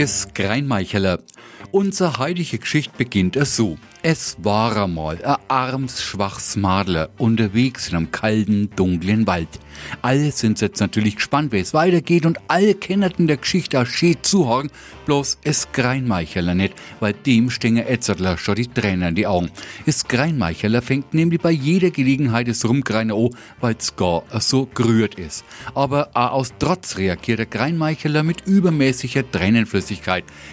ist Greinmeicheler. Unser heilige Geschichte beginnt es so. Es war einmal ein arms, schwaches Madler unterwegs in einem kalten, dunklen Wald. Alle sind jetzt natürlich gespannt, wie es weitergeht und alle kennen der Geschichte auch schön zuhören, bloß es Greinmeicheler nicht, weil dem stehen Etzertler schon die Tränen in die Augen. Es Greinmeicheler fängt nämlich bei jeder Gelegenheit das Rumgreine an, weil's gar so gerührt ist. Aber auch aus Trotz reagiert der Greinmeicheler mit übermäßiger Tränenflüssigkeit.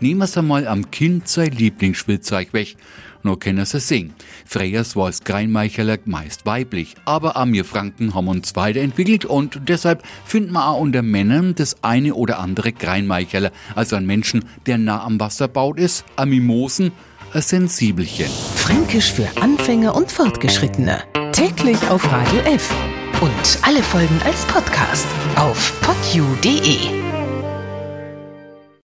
Nehmen wir's einmal am Kind sein Lieblingsspielzeug weg nur können sie singen. Freyers war als Greinmeicheler meist weiblich, aber auch wir Franken haben uns weiterentwickelt und deshalb finden wir auch unter Männern das eine oder andere Greinmeicheler, also ein Menschen, der nah am Wasser baut ist, ein Mimosen, ein Sensibelchen. Fränkisch für Anfänger und Fortgeschrittene. Täglich auf Radio F. Und alle Folgen als Podcast auf podu.de.